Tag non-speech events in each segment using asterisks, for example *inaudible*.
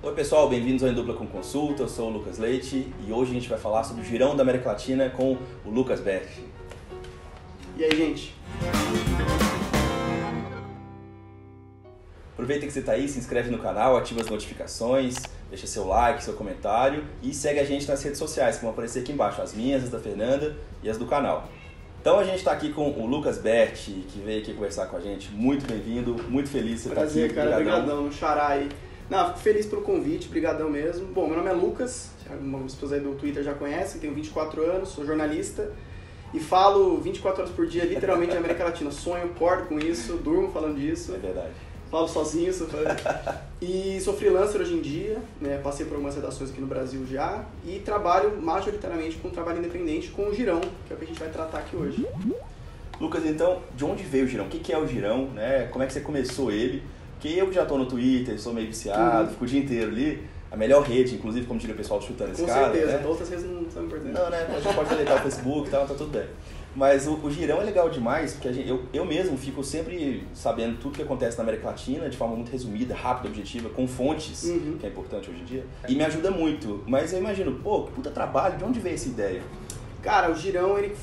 Oi pessoal, bem-vindos ao Em Dupla com Consulta, eu sou o Lucas Leite e hoje a gente vai falar sobre o girão da América Latina com o Lucas Berti. E aí, gente? Aproveita que você está aí, se inscreve no canal, ativa as notificações, deixa seu like, seu comentário e segue a gente nas redes sociais que vão aparecer aqui embaixo, as minhas, as da Fernanda e as do canal. Então a gente está aqui com o Lucas Berti, que veio aqui conversar com a gente. Muito bem-vindo, muito feliz de você estar Prazer, aqui. cara. Obrigadão. Xará aí. Não, fico feliz pelo convite, brigadão mesmo. Bom, meu nome é Lucas, algumas pessoas aí do Twitter já conhecem, tenho 24 anos, sou jornalista e falo 24 horas por dia, literalmente, de América Latina. Sonho, acordo com isso, durmo falando disso, É verdade. falo sozinho. Sou... e sou freelancer hoje em dia, né? passei por algumas redações aqui no Brasil já e trabalho majoritariamente com trabalho independente com o Girão, que é o que a gente vai tratar aqui hoje. Lucas, então, de onde veio o girão? O que que é o girão? Né? Como é que você começou ele? Porque eu que já estou no Twitter, sou meio viciado, Uhum. fico o dia inteiro ali. A melhor rede, inclusive, como diria o pessoal chutando Com escada. certeza, né? outras vezes não são importantes. Não, né? A gente pode deletar o Facebook e tal, tá tudo bem. Mas o, o girão é legal demais, porque gente, eu, eu mesmo fico sempre sabendo tudo que acontece na América Latina de forma muito resumida, rápida, objetiva, com fontes, Uhum. que é importante hoje em dia. E me ajuda muito. Mas eu imagino, pô, que puta trabalho, de onde veio essa ideia? Cara, o girão ele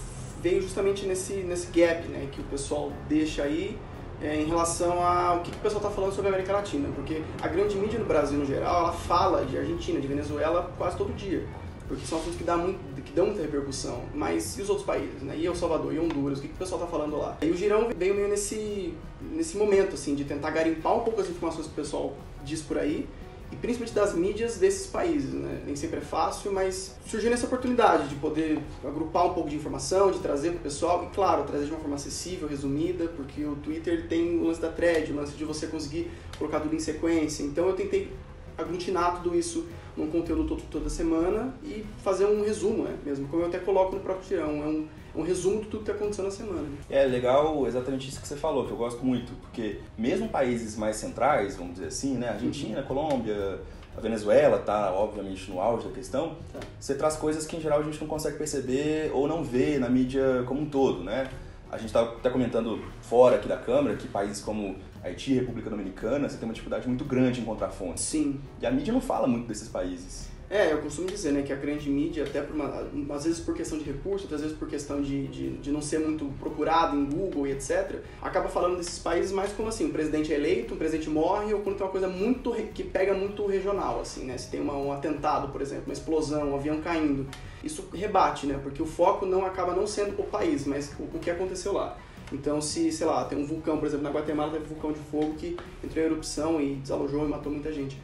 veio justamente nesse, nesse gap né, que o pessoal deixa aí é, em relação ao que, que o pessoal está falando sobre a América Latina. Porque a grande mídia no Brasil, no geral, ela fala de Argentina, de Venezuela quase todo dia. Porque são assuntos que, dá muito, que dão muita repercussão. Mas e os outros países? Né? E El Salvador, e Honduras? O que, que o pessoal está falando lá? E o girão veio meio nesse, nesse momento, assim, de tentar garimpar um pouco as informações que o pessoal diz por aí e principalmente das mídias desses países, né? Nem sempre é fácil, mas surgiu nessa oportunidade de poder agrupar um pouco de informação, de trazer para o pessoal e, claro, trazer de uma forma acessível, resumida, porque o Twitter tem o lance da thread, o lance de você conseguir colocar tudo em sequência. Então eu tentei aglutinar tudo isso num conteúdo todo, toda semana e fazer um resumo, né? Mesmo como eu até coloco no próprio tirão, é um, um resumo de tudo que aconteceu na semana. É legal exatamente isso que você falou, que eu gosto muito, porque mesmo países mais centrais, vamos dizer assim, né, Argentina, Colômbia, a Venezuela tá obviamente no auge da questão, Tá. você traz coisas que em geral a gente não consegue perceber ou não vê na mídia como um todo, né? A gente estava até comentando fora aqui da câmera que países como Haiti República Dominicana, você tem uma dificuldade muito grande em encontrar fontes. Sim, E a mídia não fala muito desses países. É, eu costumo dizer, né, que a grande mídia, até por uma, às vezes por questão de recurso, outras vezes por questão de, de, de não ser muito procurado em Google e etc., acaba falando desses países mais como assim, um presidente é eleito, um presidente morre, ou quando tem uma coisa muito que pega muito regional, assim, né? Se tem uma, um atentado, por exemplo, uma explosão, um avião caindo, isso rebate, né? Porque o foco não acaba não sendo o país, mas o, o que aconteceu lá. Então, se, sei lá, tem um vulcão, por exemplo, na Guatemala teve um vulcão de fogo que entrou em erupção e desalojou e matou muita gente.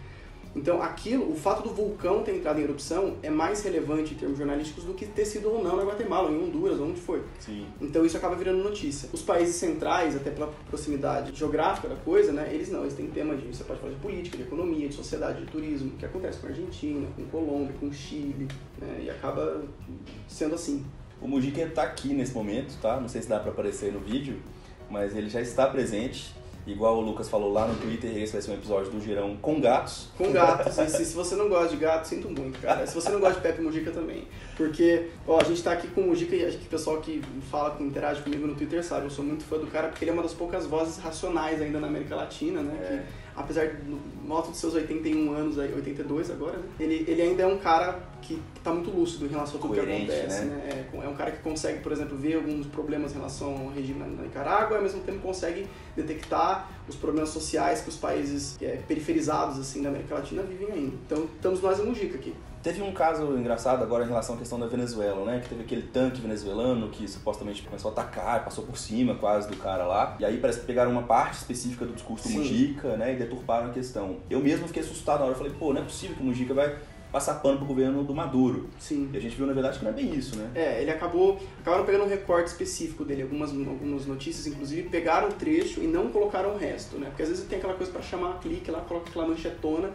Então, aquilo, o fato do vulcão ter entrado em erupção é mais relevante em termos jornalísticos do que ter sido ou não na Guatemala, ou em Honduras, ou onde foi. Sim. Então, isso acaba virando notícia. Os países centrais, até pela proximidade geográfica da coisa, né, eles não, eles têm tema de, você pode falar de política, de economia, de sociedade, de turismo, que acontece com a Argentina, com Colômbia, com Chile, né, e acaba sendo assim. O Mujica está aqui nesse momento, tá? Não sei se dá para aparecer no vídeo, mas ele já está presente. Igual o Lucas falou lá no Twitter, esse vai ser um episódio do Girão com gatos. Com gatos. E se, se você não gosta de gato, sinto muito, cara. Se você não gosta de Pepe Mujica também. Porque, ó, a gente tá aqui com o Mujica e acho que o pessoal que fala, que interage comigo no Twitter sabe, eu sou muito fã do cara porque ele é uma das poucas vozes racionais ainda na América Latina, né? É. Que, apesar de, no alto dos seus 81 anos, aí, 82 agora, né? Ele, ele ainda é um cara que tá muito lúcido em relação a tudo que Coerente, acontece, né? né? É, é um cara que consegue, por exemplo, ver alguns problemas em relação ao regime na, Nicarágua e ao mesmo tempo consegue detectar os problemas sociais que os países é, periferizados assim da América Latina vivem ainda. Então, estamos nós em Mujica aqui. Teve um caso engraçado agora em relação à questão da Venezuela, né? Que teve aquele tanque venezuelano que supostamente começou a atacar, passou por cima quase do cara lá. E aí parece que pegaram uma parte específica do discurso do. Mujica, né? E deturparam a questão. Eu mesmo fiquei assustado na hora. Eu falei, pô, não é possível que o Mujica vai passar pano pro governo do Maduro. Sim. E a gente viu, na verdade, que não é bem isso, né? É, ele acabou. Acabaram pegando um recorte específico dele. Algumas, algumas notícias, inclusive, pegaram o trecho e não colocaram o resto, né? Porque às vezes tem aquela coisa pra chamar clique lá, coloca aquela manchetona,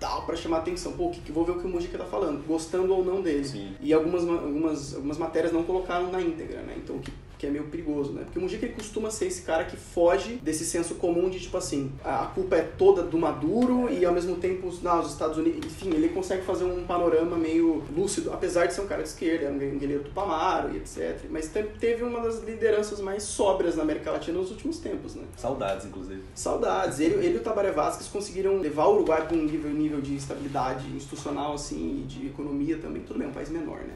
tal, pra chamar atenção. Pô, que, que vou ver o que o Mujica tá falando, gostando ou não dele. Sim. E algumas, ma- algumas, algumas matérias não colocaram na íntegra, né? Então o que que é meio perigoso, né? Porque o Mujica ele costuma ser esse cara que foge desse senso comum de tipo assim, a culpa é toda do Maduro e ao mesmo tempo não, os Estados Unidos, enfim, ele consegue fazer um panorama meio lúcido, apesar de ser um cara de esquerda, é um guerreiro do Pamaro e etc. Mas teve uma das lideranças mais sóbrias na América Latina nos últimos tempos, né? Saudades, inclusive. Saudades. Ele, ele e o Tabaré Vázquez conseguiram levar o Uruguai para um nível, nível de estabilidade institucional, assim, e de economia também. Tudo bem, é um país menor, né?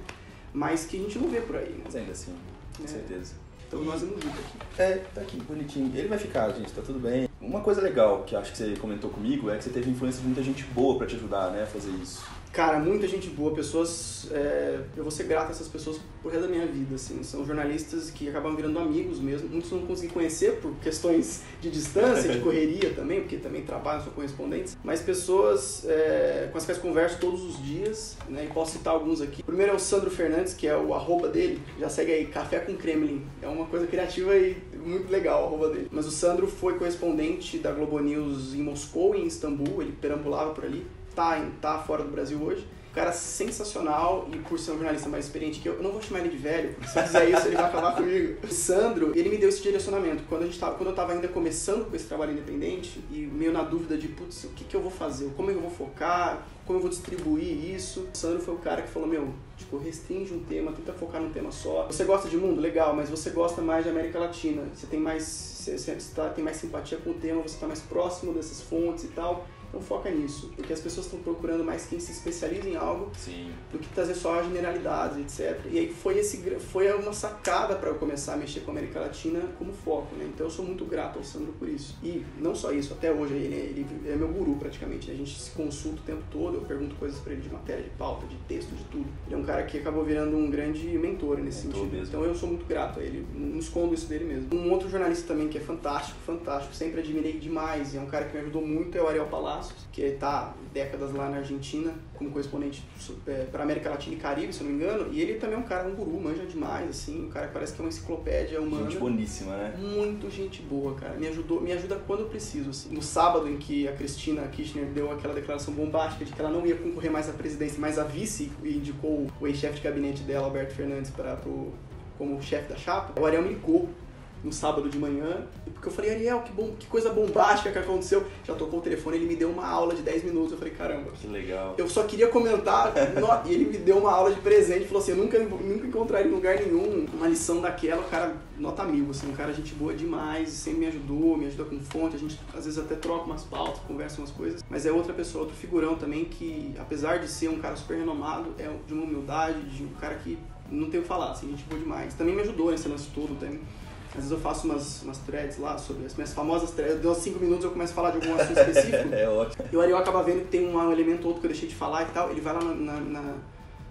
Mas que a gente não vê por aí, né? Mas ainda assim, com certeza. Então nós vamos junto aqui. É, tá aqui, bonitinho. Ele vai ficar, gente, tá tudo bem. Uma coisa legal que acho que você comentou comigo é que você teve influência de muita gente boa para te ajudar, né, a fazer isso. Cara, muita gente boa, pessoas. É, eu vou ser grato a essas pessoas por resto da minha vida, assim. São jornalistas que acabam virando amigos mesmo. Muitos não consegui conhecer por questões de distância, de *laughs* correria também, porque também trabalham, são correspondentes. Mas pessoas é, com as quais converso todos os dias, né? E posso citar alguns aqui. O primeiro é o Sandro Fernandes, que é o arroba dele. Já segue aí, Café com Kremlin. É uma coisa criativa e muito legal a arroba dele. Mas o Sandro foi correspondente da Globo News em Moscou e em Istambul. Ele perambulava por ali tá, tá fora do Brasil hoje. Um cara sensacional e por ser um jornalista mais experiente que eu, eu não vou chamar ele de velho, porque se eu fizer isso ele vai acabar *laughs* comigo. O Sandro, ele me deu esse direcionamento. Quando, a gente tava, quando eu estava ainda começando com esse trabalho independente e meio na dúvida de, putz, o que, que eu vou fazer? Como eu vou focar? Como eu vou distribuir isso? O Sandro foi o cara que falou, meu, tipo, restringe um tema, tenta focar num tema só. Você gosta de mundo? Legal, mas você gosta mais de América Latina. Você tem mais, você, você tá, tem mais simpatia com o tema, você está mais próximo dessas fontes e tal então foca nisso, porque as pessoas estão procurando mais quem se especializa em algo Sim. do que trazer só generalidades, etc. E aí foi, esse, foi uma sacada para eu começar a mexer com a América Latina como foco, né? Então eu sou muito grato ao Sandro por isso. E não só isso, até hoje ele, ele é meu guru praticamente, né? a gente se consulta o tempo todo, eu pergunto coisas para ele de matéria, de pauta, de texto, de tudo. Ele é um cara que acabou virando um grande mentor nesse mentor sentido. Mesmo. Então eu sou muito grato a ele, não escondo isso dele mesmo. Um outro jornalista também que é fantástico, fantástico, sempre admirei demais, e é um cara que me ajudou muito, é o Ariel Palácio que está décadas lá na Argentina como correspondente é, para América Latina e Caribe, se eu não me engano, e ele também é um cara, um guru, manja demais, assim, um cara que parece que é uma enciclopédia humana. Gente boníssima, né? Muito gente boa, cara. Me ajudou, me ajuda quando eu preciso, assim. No sábado em que a Cristina Kirchner deu aquela declaração bombástica de que ela não ia concorrer mais à presidência, mas a vice, e indicou o ex-chefe de gabinete dela, Alberto Fernandes, para como chefe da chapa, o Ariel me ligou no sábado de manhã, porque eu falei, Ariel, que, bom, que coisa bombástica que aconteceu. Já tocou o telefone, ele me deu uma aula de 10 minutos. Eu falei, caramba. Que legal. Eu só queria comentar, *laughs* e ele me deu uma aula de presente, falou assim, eu nunca, nunca encontraria em lugar nenhum uma lição daquela, o cara, nota mil, assim, um cara gente boa demais, sempre me ajudou, me ajuda com fonte, a gente às vezes até troca umas pautas, conversa umas coisas, mas é outra pessoa, outro figurão também que, apesar de ser um cara super renomado, é de uma humildade, de um cara que não tem o que falar, assim, gente boa demais. Também me ajudou nesse lance todo, também às vezes eu faço umas, umas threads lá sobre as minhas famosas threads. Deu 5 minutos eu começo a falar de algum assunto específico. *laughs* é ótimo. E o Ariel acaba vendo que tem um elemento ou outro que eu deixei de falar e tal. Ele vai lá na, na,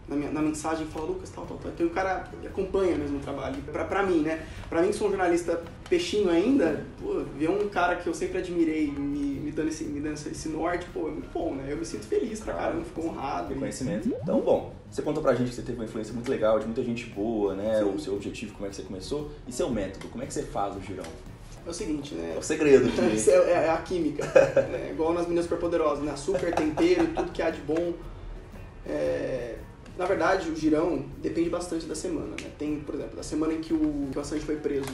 na minha, na mensagem fala, Lucas, tal, tal, tal. Então o cara acompanha mesmo o trabalho. Pra, pra mim, né? Pra mim, que sou um jornalista peixinho ainda, pô, ver um cara que eu sempre admirei me dando, esse, me dando esse norte, pô, é muito bom, né? Eu me sinto feliz pra caramba, fico honrado. Conhecimento. E... Então, bom, você contou pra gente que você teve uma influência muito legal, de muita gente boa, né? Sim. O seu objetivo, como é que você começou. E seu método, como é que você faz o girão? É o seguinte, né? É o segredo. *laughs* é, é, é, a química. *laughs* é igual nas meninas superpoderosas, né? Açúcar, tempero, tudo que há de bom. É, na verdade, o girão depende bastante da semana, né? Tem, por exemplo, da semana em que o, que o Assange foi preso,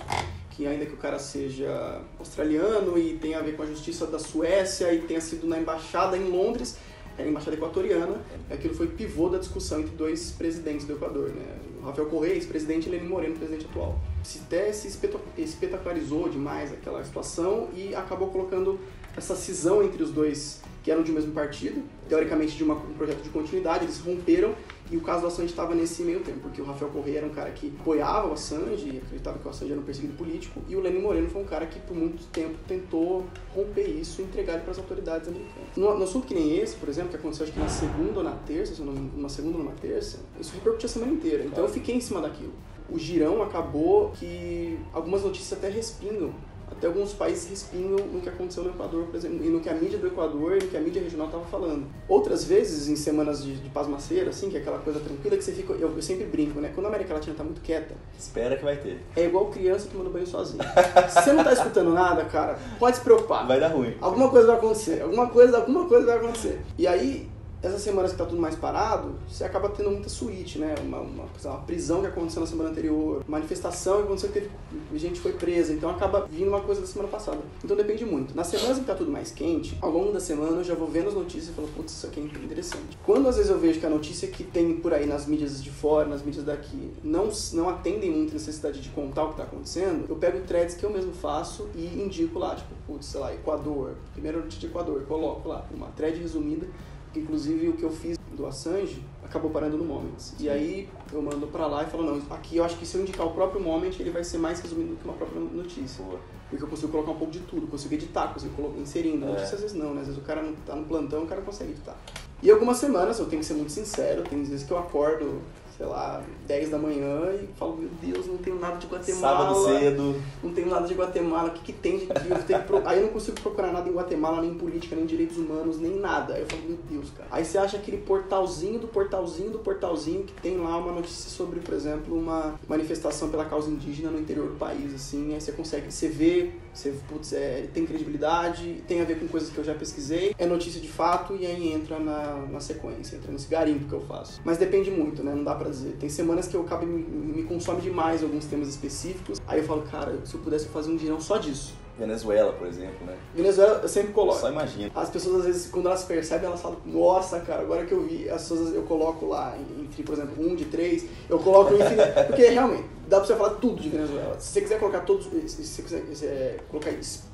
que ainda que o cara seja australiano e tenha a ver com a justiça da Suécia e tenha sido na embaixada em Londres, era a embaixada equatoriana, aquilo foi pivô da discussão entre dois presidentes do Equador, né? O Rafael Correia, ex-presidente, e Lenin Moreno, presidente atual. Se até se espetacularizou demais aquela situação e acabou colocando essa cisão entre os dois que eram de um mesmo partido, teoricamente de uma, um projeto de continuidade, eles romperam e o caso do Assange estava nesse meio tempo, porque o Rafael Correia era um cara que apoiava o Assange, acreditava que o Assange era um perseguido político, e o Lenin Moreno foi um cara que por muito tempo tentou romper isso e entregar ele para as autoridades americanas. No, no, assunto que nem esse, por exemplo, que aconteceu acho que na segunda ou na terça, numa segunda ou numa terça, isso repercutiu a semana inteira. Então eu fiquei em cima daquilo. O girão acabou que algumas notícias até respingam até alguns países respingam no que aconteceu no Equador, por exemplo, e no que a mídia do Equador e no que a mídia regional estava falando. Outras vezes, em semanas de, de pasmaceira, assim, que é aquela coisa tranquila que você fica. Eu, eu sempre brinco, né? Quando a América Latina está muito quieta. Espera que vai ter. É igual criança tomando banho sozinho. Se você não está escutando nada, cara, pode se preocupar. Vai dar ruim. Alguma coisa vai acontecer. Alguma coisa, alguma coisa vai acontecer. E aí, essas semanas que tá tudo mais parado, você acaba tendo muita suíte, né? Uma, uma, uma, prisão que aconteceu na semana anterior, manifestação que aconteceu que teve, gente foi presa, então acaba vindo uma coisa da semana passada. Então depende muito. Nas semanas em que tá tudo mais quente, ao longo da semana eu já vou vendo as notícias e falo, putz, isso aqui é interessante. Quando às vezes eu vejo que a notícia que tem por aí nas mídias de fora, nas mídias daqui, não, não atendem muito a necessidade de contar o que tá acontecendo, eu pego threads que eu mesmo faço e indico lá, tipo, putz, sei lá, Equador, primeira notícia de Equador, coloco lá, uma thread resumida Inclusive o que eu fiz do Assange acabou parando no Moments. E aí eu mando para lá e falo, não, aqui eu acho que se eu indicar o próprio Moment, ele vai ser mais resumido do que uma própria notícia. Boa. Porque eu consigo colocar um pouco de tudo, consigo editar, consigo colocar, inserindo. É. Notícia às vezes não, né? Às vezes o cara não tá no plantão, o cara consegue editar. E algumas semanas, eu tenho que ser muito sincero, tem vezes que eu acordo sei lá, 10 da manhã e falo, meu Deus, não tenho nada de Guatemala. Sábado cedo. Não tenho nada de Guatemala, o que, que tem de eu pro... Aí eu não consigo procurar nada em Guatemala, nem política, nem direitos humanos, nem nada. Aí eu falo, meu Deus, cara. Aí você acha aquele portalzinho do portalzinho do portalzinho que tem lá uma notícia sobre, por exemplo, uma manifestação pela causa indígena no interior do país, assim. Aí você consegue, você vê, você, putz, é, tem credibilidade, tem a ver com coisas que eu já pesquisei, é notícia de fato e aí entra na, na sequência, entra nesse garimpo que eu faço. Mas depende muito, né? Não dá pra dizer. Tem semanas que eu acabo me, me consome demais alguns temas específicos. Aí eu falo, cara, se eu pudesse fazer um girão só disso. Venezuela, por exemplo, né? Venezuela, eu sempre coloco. Só imagina. As pessoas, às vezes, quando elas percebem, elas falam, nossa, cara, agora que eu vi, as pessoas, eu coloco lá, entre, por exemplo, um de três, eu coloco infinito. *laughs* porque, realmente, dá pra você falar tudo de Venezuela. Se você quiser colocar todos, se você quiser colocar,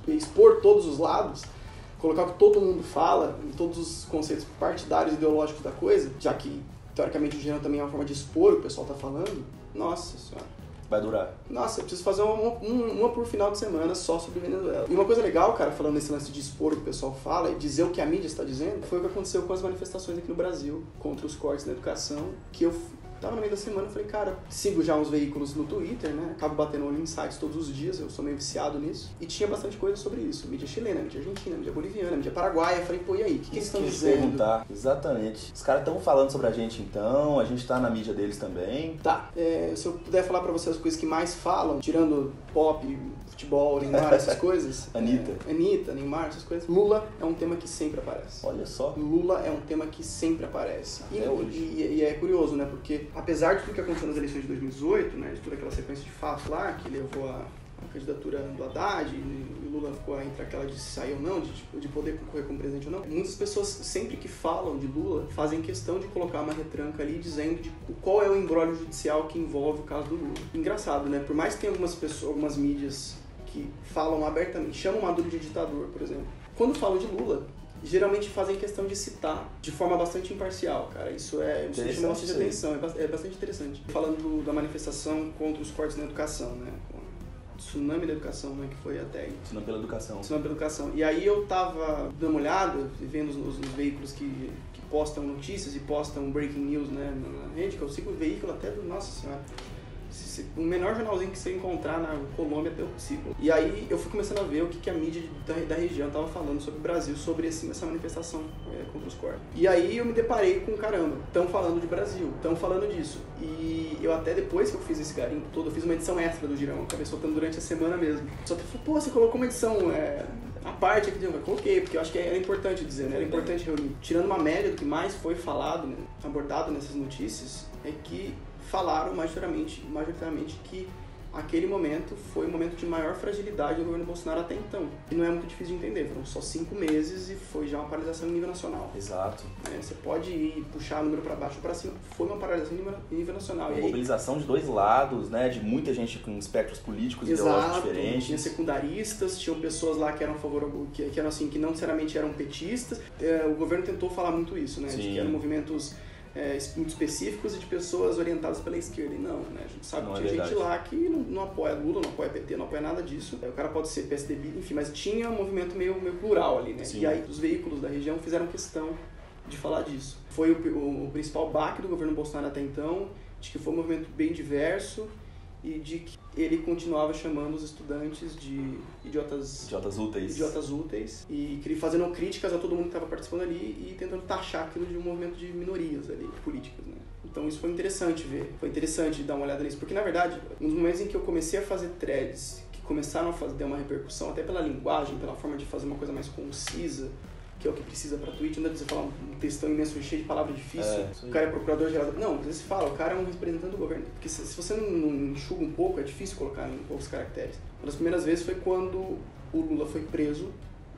expor todos os lados, colocar o que todo mundo fala, todos os conceitos partidários ideológicos da coisa, já que teoricamente o gênero também é uma forma de expor o que o pessoal está falando, nossa senhora. Vai durar. Nossa, eu preciso fazer uma, uma, uma, por final de semana só sobre Venezuela. E uma coisa legal, cara, falando nesse lance de expor o que o pessoal fala e dizer o que a mídia está dizendo, foi o que aconteceu com as manifestações aqui no Brasil contra os cortes na educação, que eu Tava no meio da semana, falei, cara, sigo já uns veículos no Twitter, né? Acabo batendo olho em sites todos os dias, eu sou meio viciado nisso. E tinha bastante coisa sobre isso. Mídia chilena, mídia argentina, mídia boliviana, mídia paraguaia. Falei, pô, e aí? O que, que eles estão dizendo? perguntar. Exatamente. Os caras estão falando sobre a gente então, a gente tá na mídia deles também. Tá. É, se eu puder falar pra vocês as coisas que mais falam, tirando pop, futebol, Neymar, essas coisas. *laughs* Anitta. É, Anitta, Neymar, essas coisas. Lula é um tema que sempre aparece. Olha só. Lula é um tema que sempre aparece. E, e, e, é curioso, né? Porque apesar de tudo que aconteceu nas eleições de 2018, né? De toda aquela sequência de fatos lá, que levou a, a candidatura do Haddad e, Lula ficou entre aquela de sair ou não, de, tipo, de poder concorrer como presidente ou não. Muitas pessoas, sempre que falam de Lula, fazem questão de colocar uma retranca ali dizendo de qual é o embrólio judicial que envolve o caso do Lula. Engraçado, né? Por mais que tenha algumas pessoas, algumas mídias que falam abertamente, chamam Maduro de ditador, por exemplo. Quando falam de Lula, geralmente fazem questão de citar de forma bastante imparcial, cara. Isso é isso chama bastante atenção, é, é bastante interessante. Falando do, da manifestação contra os cortes na educação, né? Tsunami da Educação, né? Que foi até. Tsunami pela Educação. Tsunami pela Educação. E aí eu tava dando uma olhada, vendo os, os, os veículos que, que postam notícias e postam breaking news, né? Na rede, que eu sigo o veículo até do... Nossa Senhora o menor jornalzinho que você encontrar na Colômbia até o possível. E aí eu fui começando a ver o que, que a mídia da, da região estava falando sobre o Brasil, sobre esse, essa manifestação é, contra os corpos. E aí eu me deparei com, caramba, estão falando de Brasil, estão falando disso. E eu até depois que eu fiz esse garimpo todo, eu fiz uma edição extra do Girão, acabei soltando durante a semana mesmo. Só que falou, pô, você colocou uma edição é, a parte aqui, eu coloquei, porque eu acho que era importante dizer, né? Era importante reunir. Tirando uma média do que mais foi falado, né, abordado nessas notícias, é que falaram majoritariamente, majoritariamente que aquele momento foi o momento de maior fragilidade do governo Bolsonaro até então. E não é muito difícil de entender, foram só cinco meses e foi já uma paralisação em nível nacional. Exato. É, você pode ir puxar o número para baixo ou para cima, foi uma paralisação em nível nacional. Uma mobilização de dois lados, né, de muita gente com espectros políticos Exato, ideológicos diferentes. Tinha secundaristas, tinham pessoas lá que eram favor, que, que eram assim, que não necessariamente eram petistas. É, o governo tentou falar muito isso, né, Sim. de que eram movimentos é, muito específicos e de pessoas orientadas pela esquerda. E não, né? A gente sabe não que é tinha é gente lá que não, não, apoia Lula, não apoia PT, não apoia nada disso. O cara pode ser PSDB, enfim, mas tinha um movimento meio, meio plural ali, né? Sim. E aí os veículos da região fizeram questão de falar disso. Foi o, o, o principal baque do governo Bolsonaro até então, de que foi um movimento bem diverso, e de que ele continuava chamando os estudantes de idiotas idiotas úteis, idiotas úteis e fazendo críticas a todo mundo que estava participando ali e tentando taxar aquilo de um movimento de minorias ali políticas, né? Então isso foi interessante ver, foi interessante dar uma olhada nisso, porque na verdade, dos momentos em que eu comecei a fazer threads que começaram a fazer uma repercussão até pela linguagem, pela forma de fazer uma coisa mais concisa, que é o que precisa pra tweet, não pra você falar um textão imenso cheio de palavras difíceis, É, o cara é procurador-geral. da- Não, às vezes fala, o cara é um representante do governo. Porque se, se você não, não enxuga um pouco, é difícil colocar em poucos caracteres. Uma das primeiras vezes foi quando o Lula foi preso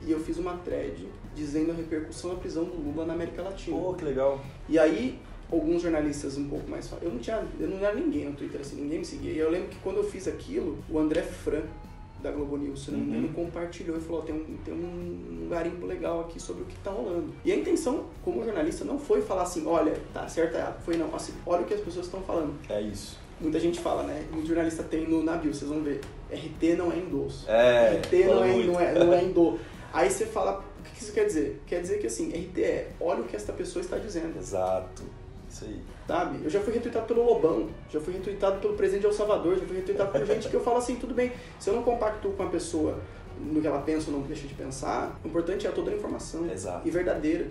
e eu fiz uma thread dizendo a repercussão da prisão do Lula na América Latina. Pô, que legal. E aí, alguns jornalistas um pouco mais... Eu não tinha... Eu não era ninguém no Twitter, assim, ninguém me seguia. E eu lembro que quando eu fiz aquilo, o André Fran, da Globo News, se não me engano, compartilhou e falou, "Ó, tem um, tem um garimpo legal aqui sobre o que tá rolando. E a intenção, como jornalista, não foi falar assim, olha, tá certo, é errado. Foi não, assim, olha o que as pessoas estão falando. É isso. Muita gente fala, né? Muito jornalista tem no, na bio, vocês vão ver. RT não é endosso. É, RT não fala é, não, é, não é. *laughs* Aí você fala, o que isso quer dizer? Quer dizer que assim, RT é, olha o que esta pessoa está dizendo. Exato. Sabe? Eu já fui retweetado pelo Lobão, já fui retweetado pelo presidente de El Salvador, já fui retweetado por gente que eu falo assim, tudo bem, se eu não compacto com a pessoa no que ela pensa ou não deixa de pensar, o importante é toda a informação Exato. e verdadeira.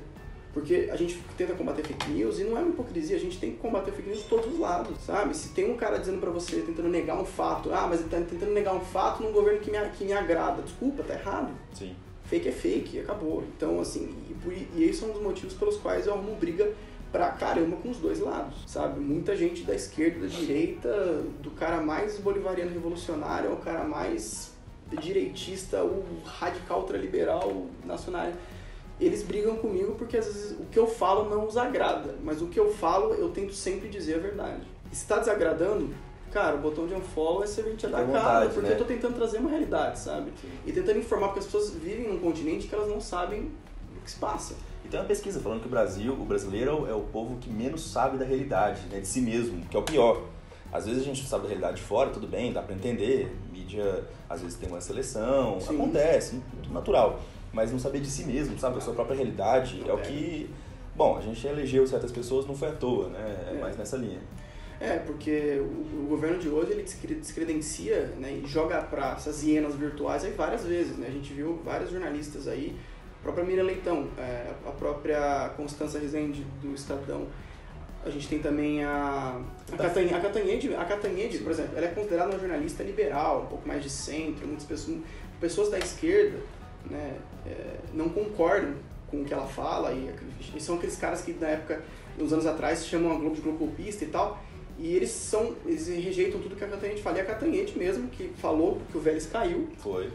Porque a gente tenta combater fake news e não é uma hipocrisia, a gente tem que combater fake news de todos os lados, sabe? Se tem um cara dizendo pra você, tentando negar um fato, ah, mas ele tá tentando negar um fato num governo que me, que me agrada, desculpa, tá errado. Sim. Fake é fake, acabou. Então, assim, e, e esses são os motivos pelos quais eu arrumo briga pra caramba com os dois lados, sabe? Muita gente da esquerda, da direita, do cara mais bolivariano revolucionário ao cara mais direitista, o radical ultraliberal nacional. Eles brigam comigo porque às vezes o que eu falo não os agrada, mas o que eu falo eu tento sempre dizer a verdade. E se tá desagradando, cara, o botão de unfollow é serventia da Fica à cara, porque né? eu tô tentando trazer uma realidade, sabe? E tentando informar, porque as pessoas vivem num continente que elas não sabem o que se passa. E tem uma pesquisa falando que o Brasil, o brasileiro é o- é o povo que menos sabe da realidade, né, de si mesmo, que é o pior. Às vezes a gente sabe da realidade de fora, tudo bem, dá pra entender. Mídia, às vezes tem uma seleção, Sim. acontece, tudo natural. Mas não saber de si mesmo, sabe, da sua própria realidade, é o que... Bom, a gente elegeu certas pessoas, não foi à toa, né? É É. mais nessa linha. É, porque o, o governo de hoje ele descre- descredencia né, e joga para essas hienas virtuais aí várias vezes. Né? A gente viu vários jornalistas aí, a própria Miriam Leitão, é, a própria Constança Rezende do Estadão. A gente tem também a, a, Catanhede, a Catanhede, a Catanhede, por exemplo, ela é considerada uma jornalista liberal, um pouco mais de centro, muitas pessoas, pessoas da esquerda né, é, não concordam com o que ela fala e, e são aqueles caras que na época, uns anos atrás, se chamam a Globo de globopista e tal, e eles são, eles rejeitam tudo que a Catanhete fala. E a Catanhete mesmo, que falou que o Vélez caiu, Foi.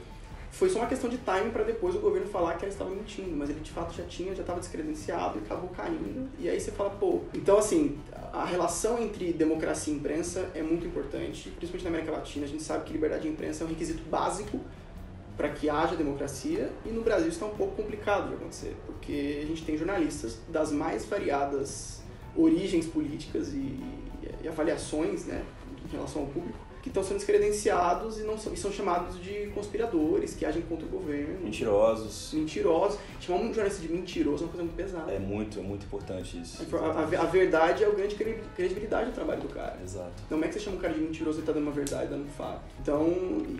Foi só uma questão de timing para depois o governo falar que ela estava mentindo, mas ele de fato já tinha, já estava descredenciado e acabou caindo. E aí você fala, pô. Então, assim, a relação entre democracia e imprensa é muito importante, principalmente na América Latina. A gente sabe que liberdade de imprensa é um requisito básico para que haja democracia e no Brasil está um pouco complicado de acontecer, porque a gente tem jornalistas das mais variadas origens políticas e, e avaliações né, em relação ao público que estão sendo descredenciados e, não são, e são chamados de conspiradores, que agem contra o governo. Mentirosos. Mentirosos. Chamar um jornalista de mentiroso é uma coisa muito pesada. É muito, é muito importante isso. A, a- a verdade é o grande credi- credibilidade do trabalho do cara. Exato. Não é que você chama um cara de mentiroso e tá dando uma verdade, dando um fato. Então,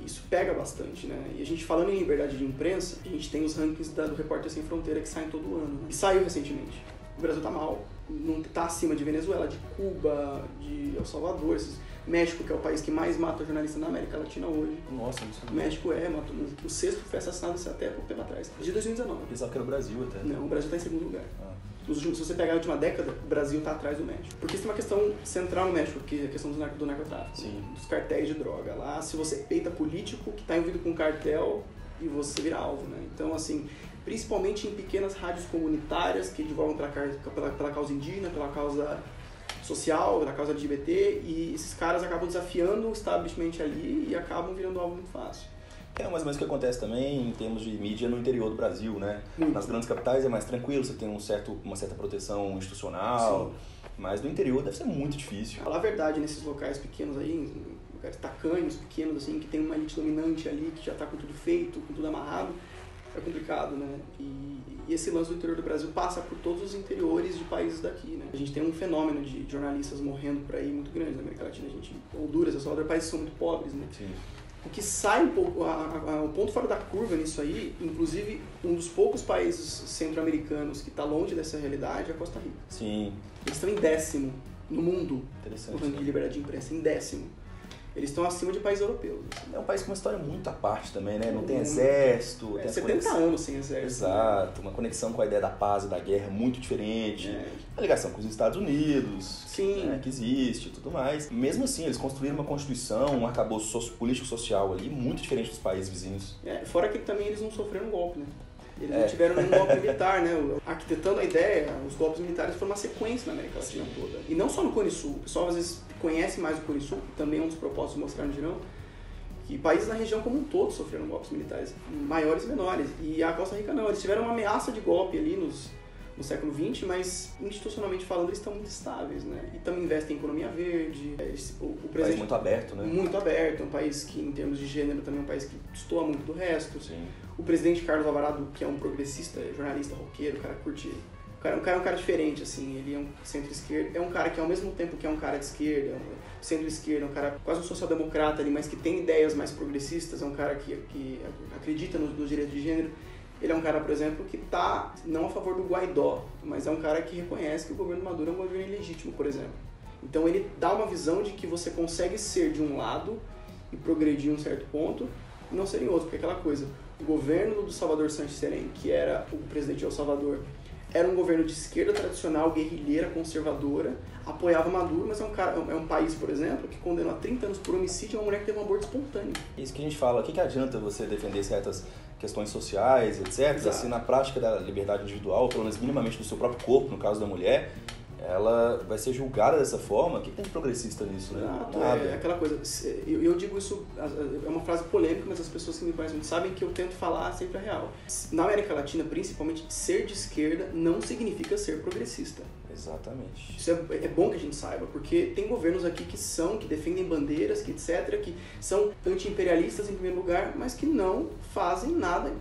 isso pega bastante, né? E a gente falando em liberdade de imprensa, a gente tem os rankings da- do Repórter Sem Fronteira que saem todo ano. né? E saiu recentemente. O Brasil tá mal. Não tá acima de Venezuela, de Cuba, de El Salvador, esses- México, que é o país que mais mata jornalista na América Latina hoje. Nossa, não sabia. O México é, matou, o sexto foi assassinado até pouco tempo atrás, de 2019. Eu pensava que era o Brasil até. Não, o Brasil está em segundo lugar. Ah, últimos, se você pegar a última década, o Brasil está atrás do México. Porque isso é uma questão central no México, que é a questão do, nar- do narcotráfico, Sim. dos cartéis de droga. Lá, se você peita político que está envolvido com cartel e você vira alvo, né? Então, assim, principalmente em pequenas rádios comunitárias que divulgam pela, pela, pela causa indígena, pela causa social, pela causa LGBT, e esses caras acabam desafiando o establishment ali e acabam virando alvo muito fácil. É mais ou menos o que acontece também em termos de mídia no interior do Brasil, né? Muito. Nas grandes capitais é mais tranquilo, você tem um certo, uma certa proteção institucional, mas no interior deve ser muito difícil. Falar a verdade nesses locais pequenos aí, lugares tacanhos, pequenos, assim, que tem uma elite dominante ali, que já tá com tudo feito, com tudo amarrado, é complicado, né? E, e esse lance do interior do Brasil passa por todos os interiores de países daqui, né? A gente tem um fenômeno de jornalistas morrendo por aí muito grande na América Latina. A gente, Honduras, El Salvador, países são muito pobres, né? Sim. O que sai um pouco, a, a- a- o ponto fora da curva nisso aí, inclusive um dos poucos países centro-americanos que está longe dessa realidade é a Costa Rica. Sim, Eles estão em décimo no mundo, no ranking de né? liberdade de imprensa, em décimo. Eles estão acima de países europeus. É um país com uma história muito à parte também, né? Não tem Muito. exército, É, tem 70 conexão- anos sem exército. Exato, uma conexão com a ideia da paz e da guerra muito diferente. É. A ligação com os Estados Unidos, Sim. né, que existe e tudo mais. Mesmo assim, eles construíram uma constituição, um arcabouço político-social ali, muito diferente dos países vizinhos. É, fora que também eles não sofreram golpe, né? Eles É. não tiveram nenhum golpe *laughs* militar, né? Arquitetando a ideia, os golpes militares foram uma sequência na América Latina toda. E não só no Cone Sul. O pessoal às vezes conhece mais o Cone Sul, que também é um dos propósitos de mostrar no Girão, que países na região como um todo sofreram golpes militares, maiores e menores. E a Costa Rica não, eles tiveram uma ameaça de golpe ali nos, no século XX, mas institucionalmente falando eles estão muito estáveis, né? E também investem em economia verde. Eles- o, o Um país muito aberto, né? muito aberto, é um país que, em termos de gênero, também é um país que destoa muito do resto. Sim. O presidente Carlos Alvarado, que é um progressista, jornalista, roqueiro, o cara curte. O cara, cara é um cara diferente, assim, ele é um centro-esquerda, é um cara que ao mesmo tempo que é um cara de esquerda, é um centro-esquerda, é um cara quase um social-democrata ali, mas que tem ideias mais progressistas, é um cara que, que acredita nos, direitos de gênero. Ele é um cara, por exemplo, que tá não a favor do Guaidó, mas é um cara que reconhece que o governo Maduro é um governo ilegítimo, por exemplo. Então ele dá uma visão de que você consegue ser de um lado e progredir um certo ponto e não ser em outro, porque aquela coisa, o governo do Salvador Santos Serem, que era o presidente de El Salvador, era um governo de esquerda tradicional, guerrilheira, conservadora, apoiava Maduro, mas é um, cara, é um país, por exemplo, que condenou a 30 anos por homicídio uma mulher que teve um aborto espontâneo. Isso que a gente fala, o que, que adianta você defender certas questões sociais, etc., Exato. se na prática da liberdade individual, ou pelo menos minimamente do seu próprio corpo, no caso da mulher, ela vai ser julgada dessa forma? O que tem de progressista nisso, né? Exato, Nada. é aquela coisa. Eu, digo isso, é uma frase polêmica, mas as pessoas que me conhecem muito sabem que eu tento falar sempre a real. Na América Latina, principalmente, ser de esquerda não significa ser progressista. Exatamente. Isso é, é bom que a gente saiba, porque tem governos aqui que são, que defendem bandeiras, que etc., que são anti-imperialistas em primeiro lugar, mas que não fazem nada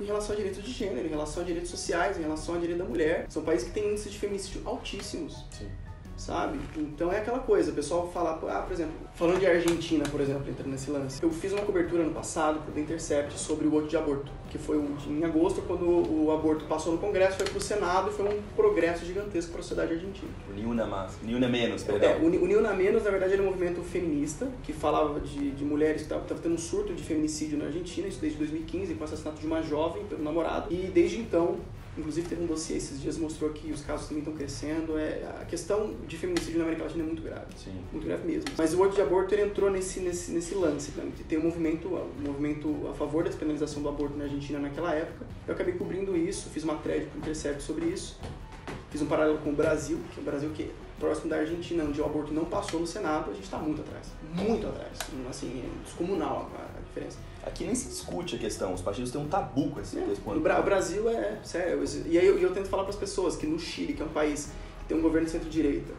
em relação a direitos de gênero, em relação a direitos sociais, em relação a direito da mulher. São países que têm índices de feminicídio altíssimos Sim. Sabe? Então é aquela coisa, o pessoal fala, ah, por exemplo, falando de Argentina, por exemplo, entrando nesse lance, eu fiz uma cobertura ano passado pro The Intercept sobre o voto de aborto, que foi em agosto, quando o aborto passou no Congresso, foi pro Senado e foi um progresso gigantesco para a sociedade argentina. O Niuna, mais, Niuna menos, É, perdão. o Uni- o União na Menos, na verdade, era um movimento feminista que falava de, de mulheres que estavam tendo um surto de feminicídio na Argentina, isso desde 2015, com o assassinato de uma jovem pelo namorado. E desde então, inclusive teve um dossiê esses dias mostrou que os casos também estão crescendo. É, a questão de feminicídio na América Latina é muito grave. Sim. Muito grave mesmo. Mas o voto de aborto ele entrou nesse, nesse, nesse lance. Né? Tem um movimento, um movimento a favor da despenalização do aborto na Argentina naquela época. Eu acabei cobrindo isso, fiz uma thread pro Intercept sobre isso. Fiz um paralelo com o Brasil, que é o Brasil que é próximo da Argentina, onde o aborto não passou no Senado, a gente está muito atrás. Muito atrás. Assim, é descomunal a, a diferença. Aqui nem se discute a questão, os partidos têm um tabu com esse, É, com ponto. o, Bra- o Brasil é sério. E aí eu, eu tento falar para as pessoas que no Chile, que é um país que tem um governo centro-direita,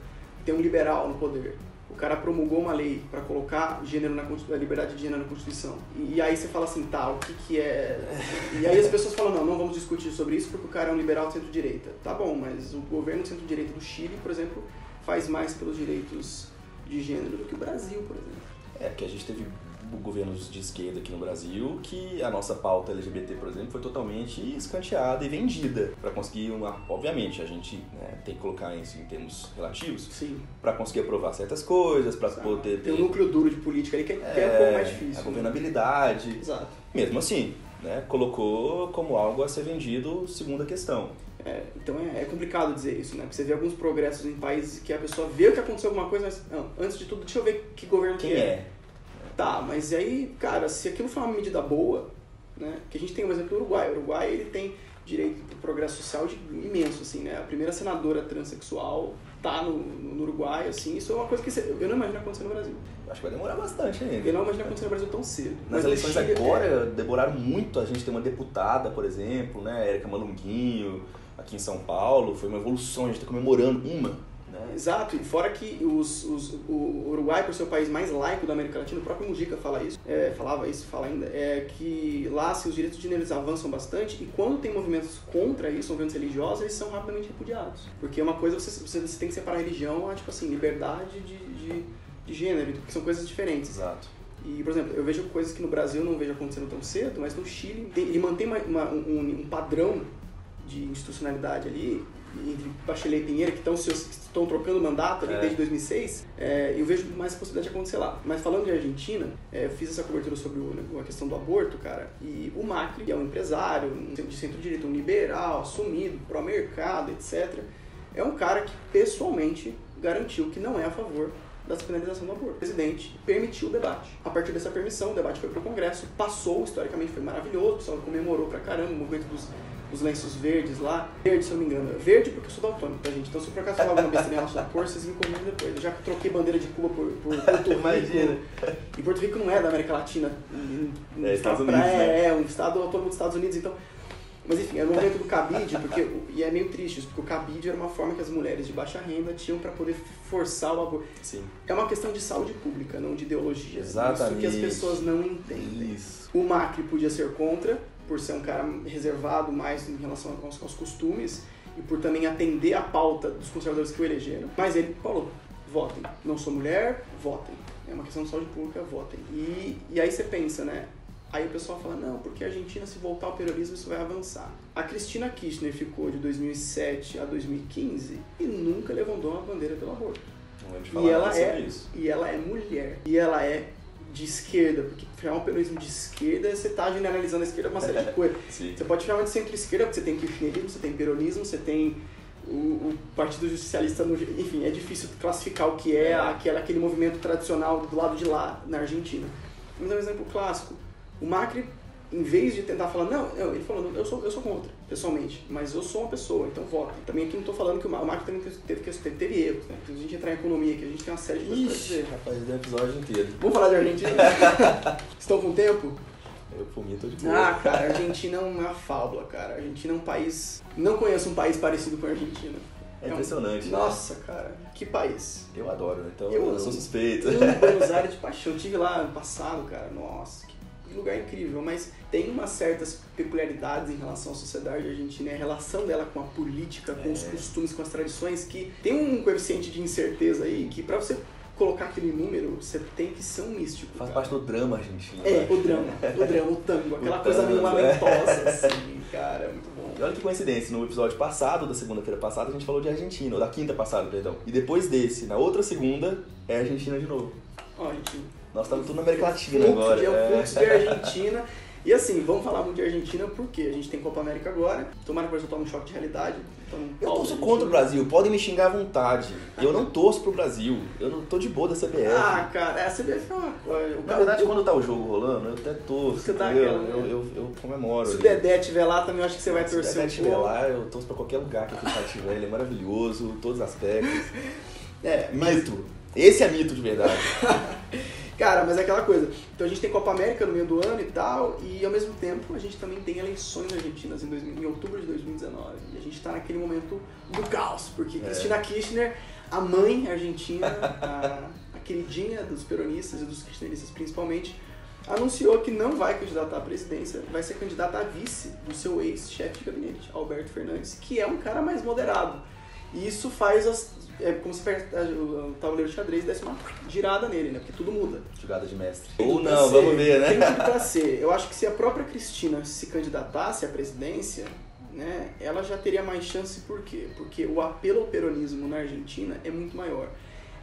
tem um liberal no poder, o cara promulgou uma lei para colocar gênero na a liberdade de gênero na Constituição. E, e aí você fala assim, tá, o que que é... *laughs* E aí as pessoas falam, não, não vamos discutir sobre isso porque o cara é um liberal centro-direita. Tá bom, mas o governo centro-direita do Chile, por exemplo, faz mais pelos direitos de gênero do que o Brasil, por exemplo. É, que a gente teve governos de esquerda aqui no Brasil que a nossa pauta LGBT, por exemplo, foi totalmente escanteada e vendida para conseguir uma. Obviamente, a gente né, tem que colocar isso em termos relativos Sim. para conseguir aprovar certas coisas, para poder ter Tem um núcleo duro de política ali que é, que é um é, pouco mais difícil. a né? governabilidade. Exato. Mesmo assim, né, colocou como algo a ser vendido segunda questão. É, então é, é complicado dizer isso, né? Porque você vê alguns progressos em países que a pessoa vê que aconteceu alguma coisa, mas não, antes de tudo, deixa eu ver que governo Quem que é? Tá, mas aí, cara, se aquilo foi uma medida boa, né? Que a gente tem um exemplo do Uruguai. O Uruguai, ele tem direito do progresso social de, imenso, assim, né? A primeira senadora transexual tá no, no, Uruguai, assim. Isso é uma coisa que você- eu não imagino acontecer no Brasil. Acho que vai demorar bastante ainda. Eu não imagino acontecer no Brasil tão cedo. Nas eleições Chile, agora, demoraram muito a gente ter uma deputada, por exemplo, né? Érica Malunguinho, aqui em São Paulo. Foi uma evolução, a gente está comemorando uma. Né? Exato, e fora que os, os, o Uruguai, por ser o país mais laico da América Latina, o próprio Mujica fala isso, é, falava isso, fala ainda, é que lá assim, os direitos de gênero eles avançam bastante e quando tem movimentos contra isso, movimentos religiosos, eles são rapidamente repudiados. Porque uma coisa você, você, você tem que separar a religião, a, tipo assim, liberdade de, de, de gênero, que são coisas diferentes. Exato. E, por exemplo, eu vejo coisas que no Brasil não vejo acontecendo tão cedo, mas no Chile tem, ele mantém uma, uma- um, um padrão de institucionalidade ali entre Bachelet e Pinheira, que estão, estão trocando mandato ali É. desde 2006, é, eu vejo mais possibilidade de acontecer lá. Mas falando de Argentina, é, eu fiz essa cobertura sobre o- a questão do aborto, cara, e o Macri, que é um empresário um de centro-direita, um liberal, assumido, pró-mercado, etc., é um cara que pessoalmente garantiu que não é a favor da despenalização do aborto. O presidente permitiu o debate. A partir dessa permissão, o debate foi para o Congresso, passou, historicamente foi maravilhoso, o pessoal comemorou pra caramba o movimento dos, dos lenços verdes lá. Verde, se eu não me engano. é Verde porque eu sou daltônico, tá, gente? Então, se por acaso falar alguma besteira em relação à cor, vocês me corrigem depois. Eu já troquei bandeira de Cuba por, por Porto Rico. Imagina. E Porto Rico não é da América Latina. Um, É, estado Estados Unidos, né? É, é, um estado autônomo dos Estados Unidos, então... Mas enfim, é no momento do cabide, porque, o- e é meio triste isso, porque o cabide era uma forma que as mulheres de baixa renda tinham para poder forçar o aborto. Sim. É uma questão de saúde pública, não de ideologia. Exatamente. Isso que as pessoas não entendem. Isso. O Macri podia ser contra, por ser um cara reservado mais em relação aos, aos costumes e por também atender a pauta dos conservadores que o elegeram. Mas ele falou: votem. Não sou mulher, votem. É uma questão de saúde pública, votem. E, e aí você pensa, né? Aí o pessoal fala, não, porque a Argentina, se voltar ao peronismo, isso vai avançar. A Cristina Kirchner ficou de 2007 a 2015 e nunca levantou uma bandeira pelo aborto. E ela é, e ela é mulher. E ela é de esquerda, porque criar um peronismo de esquerda, você tá generalizando a esquerda uma série de *laughs* coisas. Você pode chamar de centro-esquerda, porque você tem kirchnerismo, você tem peronismo, você tem o, o Partido Socialista, no, enfim, é difícil classificar o que é, É. Aquele, aquele movimento tradicional do lado de lá, na Argentina. Vamos dar um exemplo clássico. O Macri, em vez de tentar falar, não, não, ele falou, não, eu sou, eu sou contra, pessoalmente, mas eu sou uma pessoa, então votem. Também aqui não estou falando que o Ma- o Macri também teve, teve, teve, erros, né? Se a gente entrar em economia aqui, a gente tem uma série de coisas Ixi, dizer. rapaz, deu um episódio inteiro. Vamos falar de Argentina? *laughs* Estão com tempo? Eu, por mim, tô de boa. Ah, cara, a Argentina é uma fábula, cara. A Argentina é um país. Não conheço um país parecido com a Argentina. É um- impressionante. né? Nossa, cara, que país. Eu adoro, né? Então Eu eu, sou suspeito. Eu amo Buenos *laughs* Aires de paixão. Eu tive lá ano passado, cara. Nossa, que lugar incrível. Mas tem umas certas peculiaridades em relação à sociedade argentina e a relação dela com a política, com os É. costumes, com as tradições, que tem um coeficiente de incerteza aí que pra você colocar aquele número, você tem que ser um místico. Faz cara. parte do drama argentino. É, né? o drama, o drama, o tango, aquela O coisa meio tango, lamentosa, *laughs* assim, cara, muito bom. E olha que coincidência, no episódio passado, da segunda-feira passada, a gente falou de Argentina, ou da quinta passada, perdão. E depois desse, na outra segunda, é Argentina de novo. Ó, gente, Nós estamos tudo na América Latina fluxo agora. de, é. fluxo de Argentina. E assim, vamos falar muito de Argentina porque a gente tem Copa América agora. Tomara que vai soltar um choque de realidade. Então, Eu torço contra o Brasil, podem me xingar à vontade. Eu não torço pro Brasil, eu não tô de boa da CBF. Ah, cara, a CBF é uma coisa. Na verdade, quando tá o jogo rolando, eu até torço. Você dá entendeu? aquela, né? eu, eu, eu comemoro. Se o. Dedé estiver lá, também eu acho que você vai Se o torcer Dedé um estiver pouco. lá, eu torço pra qualquer lugar que aquele cara tiver. Ele é maravilhoso, todos os aspectos. *laughs* É, mas Mito. Esse é mito de verdade. *laughs* Cara, mas é aquela coisa. Então a gente tem Copa América no meio do ano e tal, e ao mesmo tempo a gente também tem eleições argentinas em, 2000 em outubro de 2019. E a gente tá naquele momento do caos, porque É. Cristina Kirchner, a mãe argentina, a, a queridinha dos peronistas e dos kirchneristas principalmente, anunciou que não vai candidatar à presidência, vai ser candidata a vice do seu ex-chefe de gabinete, Alberto Fernandes, que é um cara mais moderado. E isso faz as. É como se o tabuleiro de xadrez desse uma girada nele, né? Porque tudo muda. Jogada de mestre. Tem Ou não, ser, vamos ver, Tem né? tudo pra *laughs* ser. Eu acho que se a própria Cristina se candidatasse à presidência, né, ela já teria mais chance, por quê? Porque o apelo ao peronismo na Argentina é muito maior.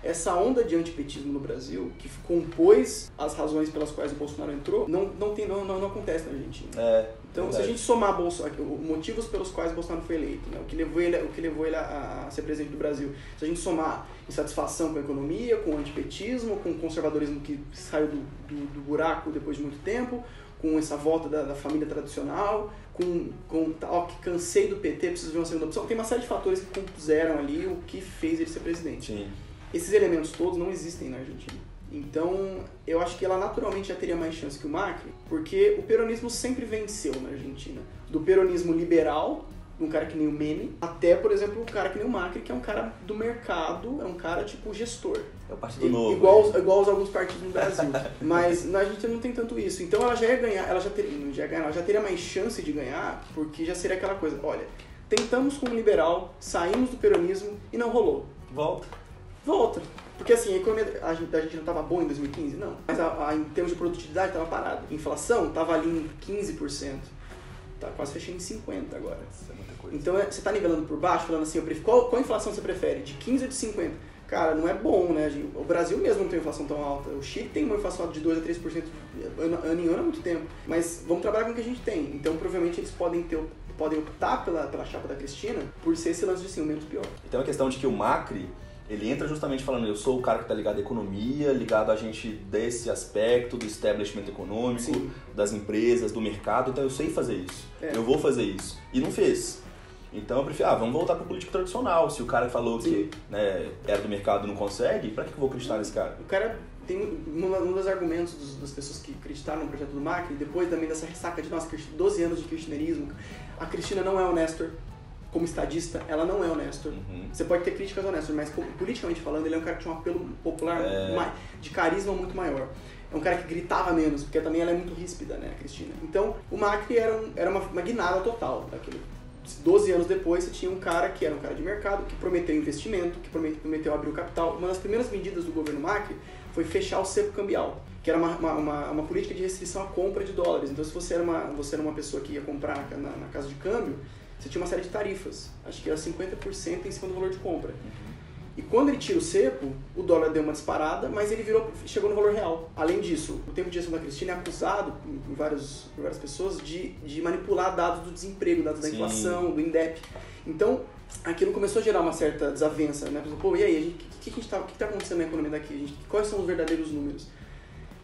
Essa onda de antipetismo no Brasil, que compôs as razões pelas quais o Bolsonaro entrou, não, não, tem, não, não, não acontece na Argentina. É. Então, se a verdade. gente somar Bolso- os motivos pelos quais Bolsonaro foi eleito, né, o que levou ele, o que levou ele a, a ser presidente do Brasil, se a gente somar insatisfação com a economia, com o antipetismo, com o conservadorismo que saiu do, do, do buraco depois de muito tempo, com essa volta da, da família tradicional, com, com tal que cansei do PT, preciso ver uma segunda opção, tem uma série de fatores que compuseram ali o que fez ele ser presidente. Sim. Esses elementos todos não existem na Argentina. Então, eu acho que ela naturalmente já teria mais chance que o Macri, porque o peronismo sempre venceu na Argentina. Do peronismo liberal, um cara que nem o Menem, até, por exemplo, um cara que nem o Macri, que é um cara do mercado, é um cara tipo gestor. É o Partido Novo. igual, né? igual aos alguns partidos no Brasil. *laughs* Mas na Argentina não tem tanto isso. Então ela já ia ganhar, ela já teria, não já ganhar, ela já teria mais chance de ganhar, porque já seria aquela coisa, olha, tentamos como liberal, saímos do peronismo e não rolou. Volta. Volta. Porque assim, a economia da gente- da gente não estava boa em 2015? Não. Mas a, a- em termos de produtividade estava parada. Inflação estava ali em 15%. tá quase fechando em 50 agora. Isso é muita coisa. Então é- você tá nivelando por baixo, falando assim, eu prefiro, qual, qual inflação você prefere? De 15 ou de 50? Cara, não é bom, né? O Brasil mesmo não tem inflação tão alta. O Chile tem uma inflação de 2 a 3% ano, em ano há muito tempo. Mas vamos trabalhar com o que a gente tem. Então provavelmente eles podem ter podem optar pela, pela chapa da Cristina por ser esse lance de sim, o menos pior. Então a questão de que o Macri, ele entra justamente falando, eu sou o cara que está ligado à economia, ligado a gente desse aspecto do establishment econômico, Sim. das empresas, do mercado, então eu sei fazer isso. É. Eu vou fazer isso. E não fez. Então eu prefiro, ah, vamos voltar pro político tradicional. Se o cara falou Sim. que né, era do mercado e não consegue, que que eu vou acreditar nesse cara? O cara tem um, um dos argumentos dos- das pessoas que acreditaram no projeto do Macri, depois também dessa ressaca de nossa 12 anos de kirchnerismo, a Cristina não é o Nestor. Como estadista, ela não é o Nestor. Uhum. Você pode ter críticas ao Nestor, mas politicamente falando, ele é um cara que tinha um apelo popular É. de carisma muito maior. É um cara que gritava menos, porque também ela é muito ríspida, né, a Cristina. Então, o Macri era, um- era uma, uma guinada total daquilo. 12 anos depois, você tinha um cara que era um cara de mercado, que prometeu investimento, que prome- prometeu abrir o capital. Uma das primeiras medidas do governo Macri foi fechar o cepo cambial, que era uma, uma, uma, política de restrição à compra de dólares. Então, se você era uma, você era uma pessoa que ia comprar na, na casa de câmbio, você tinha uma série de tarifas. Acho que era 50% em cima do valor de compra. E quando ele tira o cepo, o dólar deu uma disparada, mas ele virou, chegou no valor real. Além disso, o tempo de gestão da Cristina é acusado por, vários, por várias pessoas de, de manipular dados do desemprego, dados da Sim. inflação, do INDEP. Então, aquilo começou a gerar uma certa desavença, né? Pô, e aí, o que, que, que, tá, que tá acontecendo na economia daqui? Gente, quais são os verdadeiros números?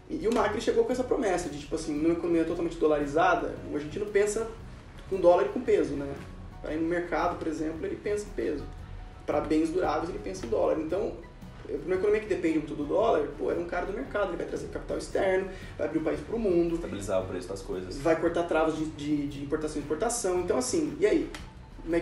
E, e o Macri chegou com essa promessa de, tipo assim, numa economia totalmente dolarizada, o argentino pensa com dólar e com peso, né? Para ir no mercado, por exemplo, ele pensa em peso. Para bens duráveis, ele pensa em dólar. Então, numa economia que depende muito do dólar, pô, era um cara do mercado, ele vai trazer capital externo, vai abrir o país para o mundo, Estabilizar o preço das coisas. vai cortar travas de, de, de importação e exportação. Então, assim, e aí? É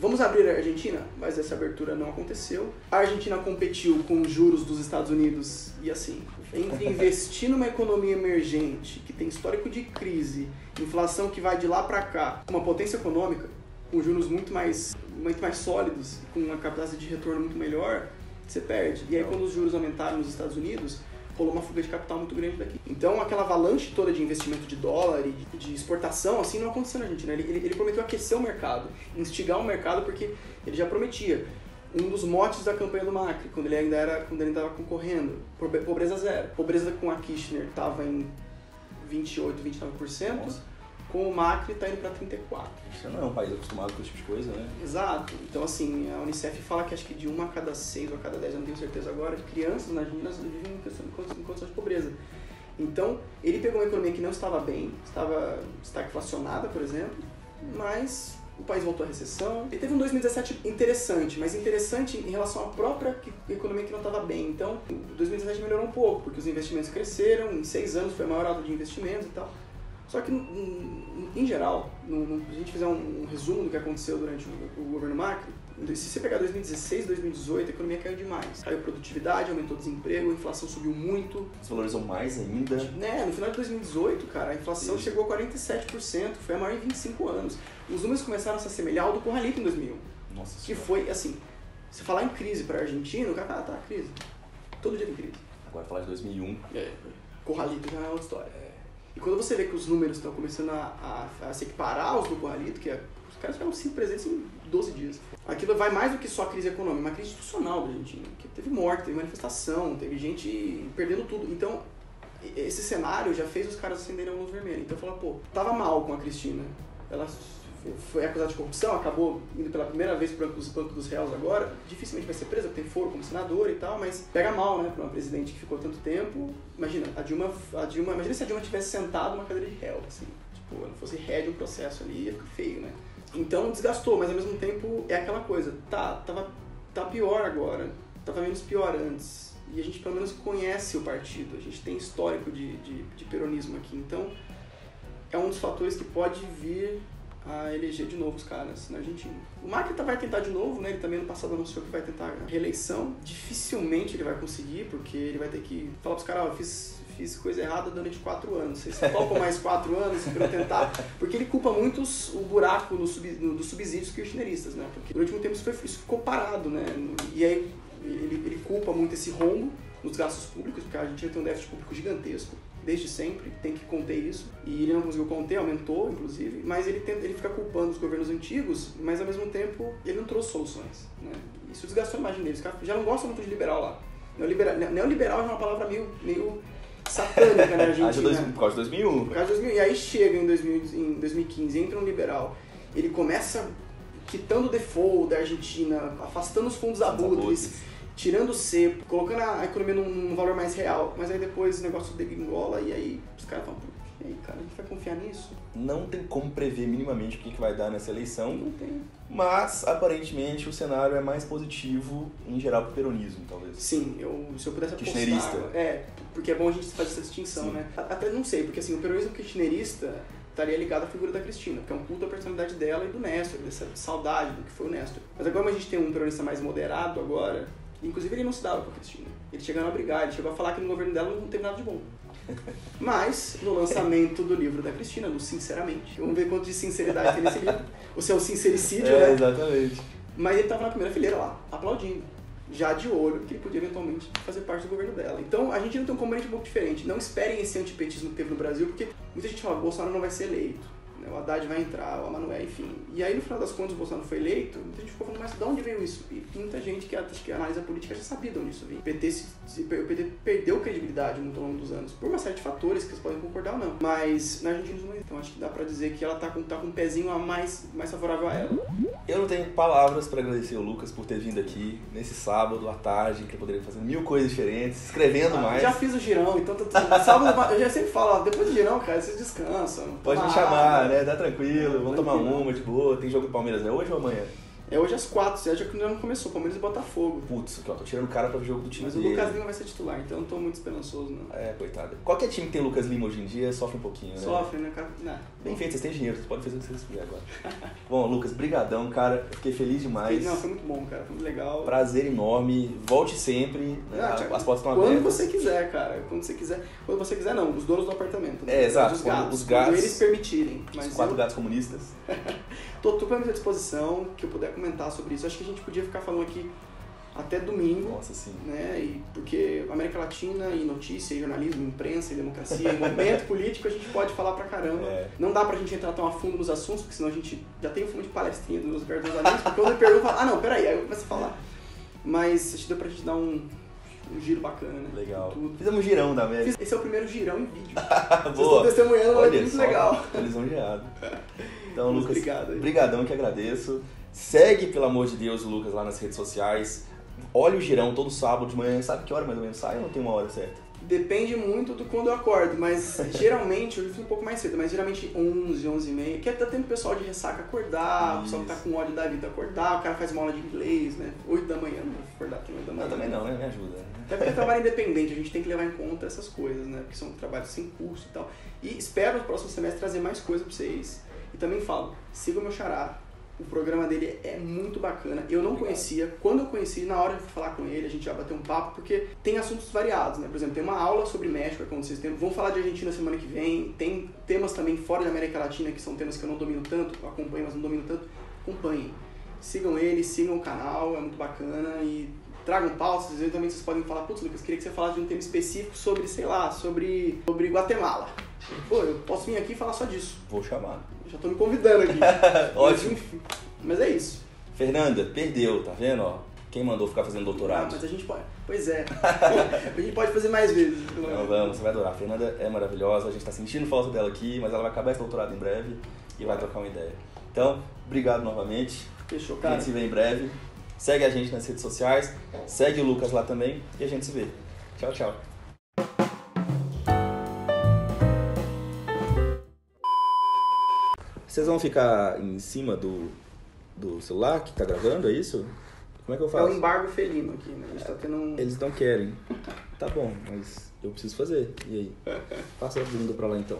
Vamos abrir a Argentina? Mas essa abertura não aconteceu. A Argentina competiu com os juros dos Estados Unidos e, assim, entre investir numa economia emergente, que tem histórico de crise, inflação que vai de lá para cá, uma potência econômica, com juros muito mais, muito mais sólidos, com uma capacidade de retorno muito melhor, você perde. E aí, quando os juros aumentaram nos Estados Unidos, rolou uma fuga de capital muito grande daqui. Então, aquela avalanche toda de investimento de dólar e de, exportação, assim, não aconteceu na Argentina. Ele, ele, ele prometeu aquecer o mercado, instigar o mercado, porque ele já prometia. Um dos motes da campanha do Macri, quando ele ainda era, quando ele estava concorrendo, pobre- pobreza zero. Pobreza com a Kirchner estava em 28, 29%, Nossa. Com o Macri está indo para 34%. Você não é um país acostumado com esse tipo de coisa, né? Exato. Então, assim, a Unicef fala que acho que de uma a cada seis ou a cada dez, eu não tenho certeza agora, de crianças na Argentina vivem em condições de pobreza. Então, ele pegou uma economia que não estava bem, estava estagflacionada, por exemplo, mas o país voltou à recessão. Ele teve um 2017 interessante, mas interessante em relação à própria economia que não estava bem. Então, o 2017 melhorou um pouco, porque os investimentos cresceram, em seis anos foi a maior alta de investimentos e tal. Só que, em, geral, se a gente fizer um, um resumo do que aconteceu durante o, governo Macri, se você pegar 2016, 2018, a economia caiu demais. Caiu a produtividade, aumentou o desemprego, a inflação subiu muito. Desvalorizam mais ainda. Né, no final de 2018, cara, a inflação Sim. chegou a 47%, foi a maior em 25 anos. Os números começaram a se assemelhar ao do Corralito em 2001, Nossa que senhora. foi, assim, se falar em crise para argentino, o cara tá, tá, crise. Todo dia tem crise. Agora falar de 2001. É, Corralito já é outra história. E quando você vê que os números estão começando a, a- a se equiparar aos do Corralito, que é, os caras ficaram cinco presentes em 12 dias. Aquilo vai mais do que só crise econômica, uma crise institucional da Argentina. Que teve morte, teve manifestação, teve gente perdendo tudo. Então, esse cenário já fez os caras acenderem a luz vermelha. Então, falar, pô, tava mal com a Cristina. Ela foi acusada de corrupção, acabou indo pela primeira vez banco dos, banco dos réus agora. Dificilmente vai ser presa, porque tem foro como senador e tal, mas pega mal, né, pra uma presidente que ficou tanto tempo. Imagina, a Dilma, a Dilma, imagina se a Dilma tivesse sentado numa cadeira de réu, assim. Tipo, ela fosse ré de um processo ali, ia ficar feio, né? Então desgastou, mas ao mesmo tempo é aquela coisa, tá, tava, tá pior agora, tava menos pior antes. E a gente pelo menos conhece o partido, a gente tem histórico de, de, de peronismo aqui, então é um dos fatores que pode vir a eleger de novo os caras na Argentina. O Macri tá- vai tentar de novo, né? Ele também no passado anunciou que vai tentar a reeleição. Dificilmente ele vai conseguir, porque ele vai ter que falar pros caras, ó, eu fiz, fiz coisa errada durante quatro anos. Vocês topam mais quatro anos eu tentar? Porque ele culpa muito o buraco no sub, no- dos subsídios kirchneristas, né? Porque durante muito tempo isso, foi- isso ficou parado, né? E aí ele, ele culpa muito esse rombo nos gastos públicos, porque a Argentina tem um déficit público gigantesco. Desde sempre, tem que conter isso. E ele não conseguiu conter, aumentou, inclusive, mas ele, tenta, ele fica culpando os governos antigos, mas ao mesmo tempo ele não trouxe soluções. Né? Isso desgastou a imagem deles. Os caras já não gostam muito de liberal lá. Neoliberal, neoliberal é uma palavra meio, meio satânica *laughs* na Argentina. Dois, por causa de 2001. Por causa de 2000. E aí chega em, 2000, em 2015, entra um liberal, ele começa quitando o default da Argentina, afastando os fundos abutres, tirando o cepo, colocando a economia num, num, valor mais real. Mas aí depois o negócio degringola e aí os caras falam, e aí, cara, a gente vai confiar nisso? Não tem como prever minimamente o que, que vai dar nessa eleição. Não tem. Mas, aparentemente, o cenário é mais positivo, em geral, para o peronismo, talvez. Sim, eu, se eu pudesse apostar... Kirchnerista. É, porque é bom a gente fazer essa distinção, Sim. né? Até não sei, porque assim, o peronismo kirchnerista estaria ligado à figura da Cristina, porque é um culto à personalidade dela e do Néstor, dessa saudade do que foi o Néstor. Mas agora a gente tem um peronista mais moderado agora, inclusive ele não se dava com a Cristina. Ele chegou a brigar, ele chegou a falar que no governo dela não teve nada de bom. *laughs* Mas, no lançamento do livro da Cristina, do Sinceramente, vamos ver quanto de sinceridade tem nesse livro. O seu sincericídio, é, né? Exatamente. Mas ele estava na primeira fileira lá, aplaudindo. Já de olho que ele podia eventualmente fazer parte do governo dela. Então a gente não tem um componente um pouco diferente. Não esperem esse antipetismo que teve no Brasil, porque muita gente fala Bolsonaro não vai ser eleito né? o Haddad vai entrar, o Emanuel, enfim. E aí, no final das contas, o Bolsonaro foi eleito, muita gente ficou falando, mas de onde veio isso? E muita gente que, que analisa a política já sabia de onde isso veio. O PT, se, se, o PT perdeu credibilidade muito ao longo dos anos, por uma série de fatores que vocês podem concordar ou não. Mas na Argentina não é. Então acho que dá pra dizer que ela tá com, tá com um pezinho a mais, mais favorável a ela. Eu não tenho palavras para agradecer o Lucas por ter vindo aqui nesse sábado à tarde, que eu poderia fazer mil coisas diferentes, escrevendo ah, mais. Já fiz o girão, então tô, sábado eu já sempre falo, depois do girão, cara, vocês descansam. Pode me chamar, né? Dá tranquilo, vamos tomar uma de boa. Tem jogo do Palmeiras, é hoje ou amanhã? É hoje às quatro, você acha que ainda não começou, Palmeiras e Botafogo. Putz, aqui, ó, tô tirando o cara para o jogo do time Mas dele. o Lucas Lima vai ser titular, então eu não tô muito esperançoso, não. É, coitado. Qualquer time que tem Lucas Lima hoje em dia sofre um pouquinho, né? Sofre, né, cara? Não. Bem feito, vocês têm dinheiro, vocês podem fazer o que vocês quiserem agora. *laughs* bom, Lucas, brigadão, cara. Fiquei feliz demais. Não, foi muito bom, cara. Foi muito legal. Prazer enorme. Volte sempre. Né? Não, As portas estão abertas. Quando você quiser, cara. Quando você quiser. Quando você quiser, não. Os donos do apartamento. Né? É, exato. Os gatos. Os gatos. eles permitirem. Mas os quatro eu... gatos comunistas. *laughs* Tô totalmente à disposição que eu puder comentar sobre isso. Acho que a gente podia ficar falando aqui até domingo. Nossa, sim. Né? E porque América Latina e notícia, e jornalismo, imprensa e democracia, e momento *laughs* político, a gente pode falar pra caramba. É. Não dá pra gente entrar tão a fundo nos assuntos, porque senão a gente já tem um fundo de palestrinha dos meus dos amigos, porque quando eu pergunto, ah não, peraí, aí eu começo a falar. Mas acho que deu pra gente dar um, um giro bacana, né? Legal. Fizemos um girão da América. Esse é o primeiro girão em vídeo. *laughs* Boa. Vocês estão testemunhando, mas é muito legal. Lisonjeado. *laughs* Então, Lucas, obrigado. Brigadão que agradeço. Segue, pelo amor de Deus, o Lucas lá nas redes sociais. Olha o girão todo sábado de manhã. Sabe que hora mais ou menos sai ou não tem uma hora certa? Depende muito do quando eu acordo, mas *laughs* geralmente, eu fiz um pouco mais cedo, mas geralmente 11, 11 e meia, que até tem o pessoal de ressaca acordar, Isso. o pessoal que tá com ódio da vida acordar, o cara faz uma aula de inglês, né? 8 da manhã, não vou acordar aqui 8 da manhã. Não, também não, né? Me ajuda. Até porque é trabalho independente, a gente tem que levar em conta essas coisas, né? Porque são trabalhos sem curso e tal. E espero no próximo semestre trazer mais coisa pra vocês. E também falo, siga o meu xará, o programa dele é muito bacana. Eu não Obrigado. conhecia. Quando eu conheci, na hora de falar com ele, a gente já bateu um papo, porque tem assuntos variados, né? Por exemplo, tem uma aula sobre México que vocês têm. Vamos falar de Argentina semana que vem. Tem temas também fora da América Latina, que são temas que eu não domino tanto, acompanho, mas não domino tanto. Acompanhem. Sigam ele, sigam o canal, é muito bacana e tragam pautas, às vezes também vocês podem falar, putz, Lucas, queria que você falasse de um tema específico sobre, sei lá, sobre, sobre Guatemala. Pô, eu posso vir aqui e falar só disso. Vou chamar. Já tô me convidando aqui. *laughs* Ótimo. Mas, enfim, mas é isso. Fernanda, perdeu, tá vendo? Ó, quem mandou ficar fazendo doutorado? Ah, mas a gente pode. Pois é. *laughs* a gente pode fazer mais vezes. Não, vamos, você vai adorar. A Fernanda é maravilhosa, a gente tá sentindo falta dela aqui, mas ela vai acabar esse doutorado em breve e vai trocar uma ideia. Então, obrigado novamente. Fechou, cara. A gente se vê em breve. Segue a gente nas redes sociais, segue o Lucas lá também e a gente se vê. Tchau, tchau. Vocês vão ficar em cima do, do celular que tá gravando, é isso? Como é que eu faço? É o embargo felino aqui, né? A gente tá tendo um... Eles não querem. Tá bom, mas eu preciso fazer. E aí? Passa a bunda pra lá então.